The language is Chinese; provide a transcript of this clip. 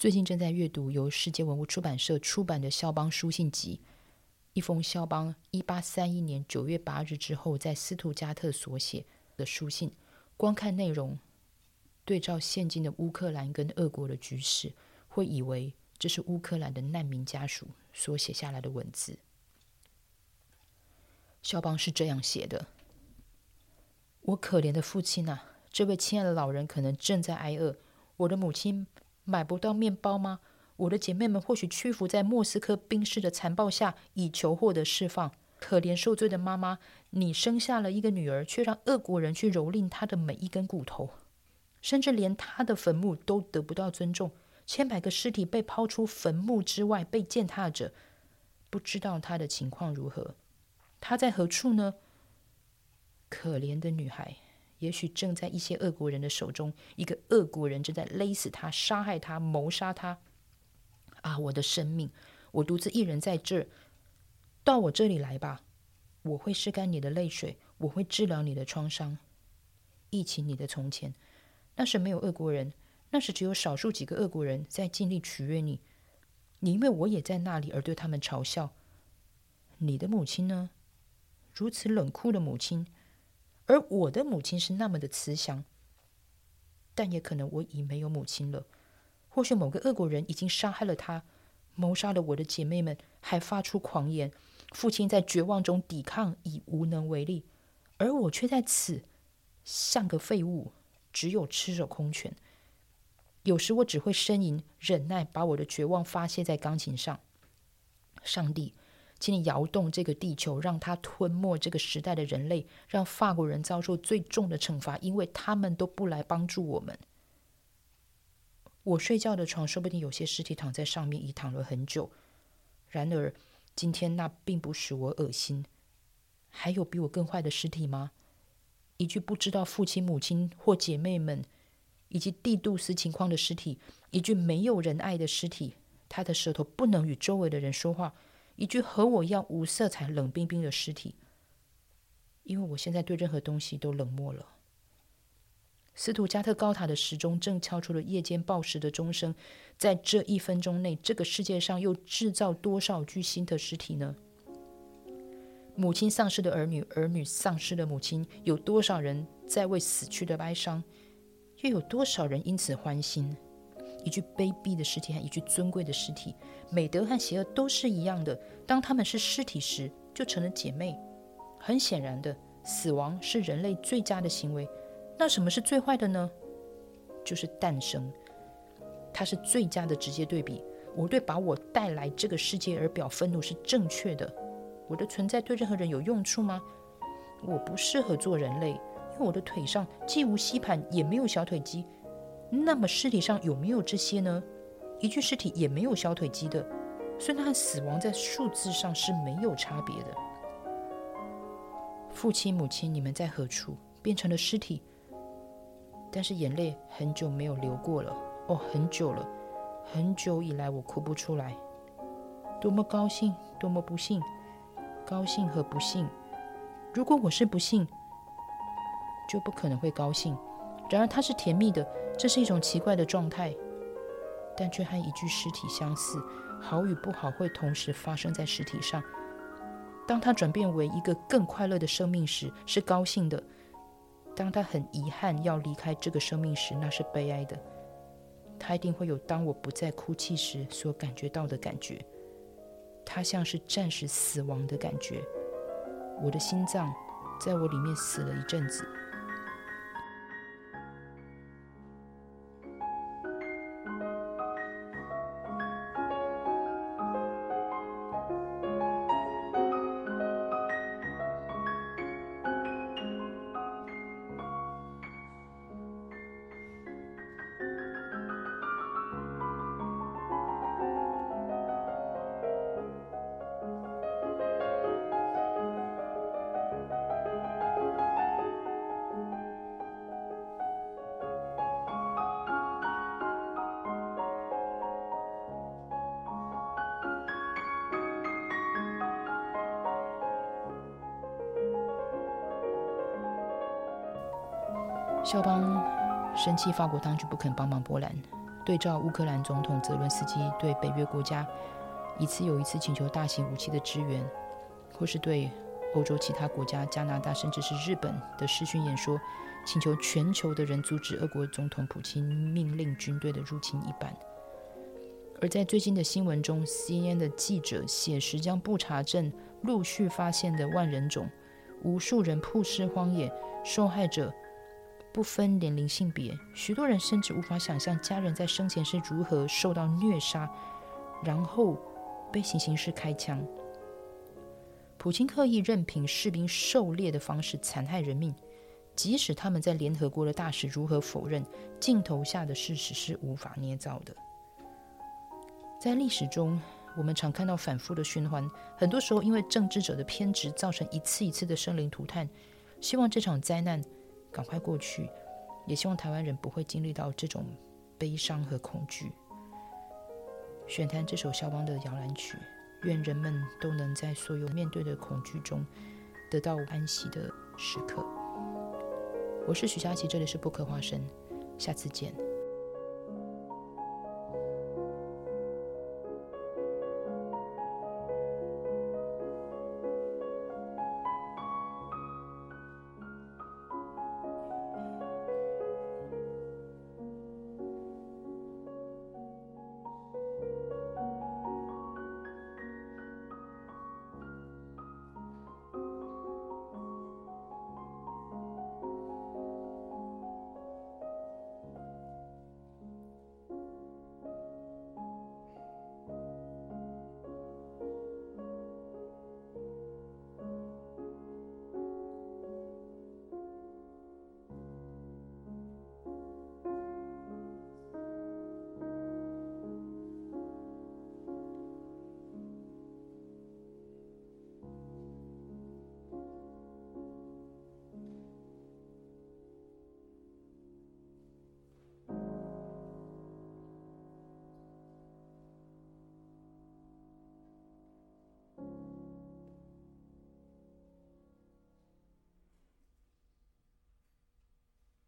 最近正在阅读由世界文物出版社出版的肖邦书信集，一封肖邦一八三一年九月八日之后在斯图加特所写的书信。光看内容，对照现今的乌克兰跟俄国的局势，会以为这是乌克兰的难民家属所写下来的文字。肖邦是这样写的：“我可怜的父亲呐，这位亲爱的老人可能正在挨饿。我的母亲买不到面包吗？我的姐妹们或许屈服在莫斯科兵士的残暴下，以求获得释放。可怜受罪的妈妈，你生下了一个女儿，却让俄国人去蹂躏她的每一根骨头，甚至连她的坟墓都得不到尊重。千百个尸体被抛出坟墓之外，被践踏着，不知道她的情况如何。”他在何处呢？可怜的女孩，也许正在一些恶国人的手中。一个恶国人正在勒死他、杀害他、谋杀他。啊，我的生命，我独自一人在这儿。到我这里来吧，我会拭干你的泪水，我会治疗你的创伤，忆起你的从前。那时没有恶国人，那时只有少数几个恶国人在尽力取悦你。你因为我也在那里而对他们嘲笑。你的母亲呢？如此冷酷的母亲，而我的母亲是那么的慈祥，但也可能我已没有母亲了。或许某个恶国人已经杀害了他，谋杀了我的姐妹们，还发出狂言。父亲在绝望中抵抗，已无能为力，而我却在此像个废物，只有赤手空拳。有时我只会呻吟，忍耐，把我的绝望发泄在钢琴上。上帝。请你摇动这个地球，让它吞没这个时代的人类，让法国人遭受最重的惩罚，因为他们都不来帮助我们。我睡觉的床，说不定有些尸体躺在上面，已躺了很久。然而，今天那并不使我恶心。还有比我更坏的尸体吗？一具不知道父亲、母亲或姐妹们以及蒂杜斯情况的尸体，一具没有人爱的尸体，他的舌头不能与周围的人说话。一具和我一样无色彩、冷冰冰的尸体，因为我现在对任何东西都冷漠了。斯图加特高塔的时钟正敲出了夜间报时的钟声，在这一分钟内，这个世界上又制造多少具新的尸体呢？母亲丧失的儿女，儿女丧失的母亲，有多少人在为死去的哀伤？又有多少人因此欢心？一具卑鄙的尸体和一具尊贵的尸体，美德和邪恶都是一样的。当他们是尸体时，就成了姐妹。很显然的，死亡是人类最佳的行为。那什么是最坏的呢？就是诞生。它是最佳的直接对比。我对把我带来这个世界而表愤怒是正确的。我的存在对任何人有用处吗？我不适合做人类，因为我的腿上既无吸盘，也没有小腿肌。那么尸体上有没有这些呢？一具尸体也没有小腿肌的，所以它和死亡在数字上是没有差别的。父亲、母亲，你们在何处？变成了尸体，但是眼泪很久没有流过了。哦，很久了，很久以来我哭不出来。多么高兴，多么不幸，高兴和不幸。如果我是不幸，就不可能会高兴。然而它是甜蜜的。这是一种奇怪的状态，但却和一具尸体相似。好与不好会同时发生在尸体上。当它转变为一个更快乐的生命时，是高兴的；当它很遗憾要离开这个生命时，那是悲哀的。它一定会有当我不再哭泣时所感觉到的感觉。它像是暂时死亡的感觉。我的心脏在我里面死了一阵子。肖邦生气，法国当局不肯帮忙波兰。对照乌克兰总统泽伦斯基对北约国家一次又一次请求大型武器的支援，或是对欧洲其他国家、加拿大甚至是日本的视讯演说，请求全球的人阻止俄国总统普京命令军队的入侵一般。而在最近的新闻中，CNN 的记者写实将布查镇陆续发现的万人冢，无数人曝尸荒野，受害者不分年龄性别，许多人甚至无法想象家人在生前是如何受到虐杀，然后被行刑师开枪。普京刻意任凭士兵狩猎的方式残害人命，即使他们在联合国的大使如何否认，镜头下的事实是无法捏造的。在历史中，我们常看到反复的循环，很多时候因为政治者的偏执，造成一次一次的生灵涂炭。希望这场灾难赶快过去，也希望台湾人不会经历到这种悲伤和恐惧。选弹这首肖邦的摇篮曲，愿人们都能在所有面对的恐惧中得到安息的时刻。我是许佳琪，这里是不可化身，下次见。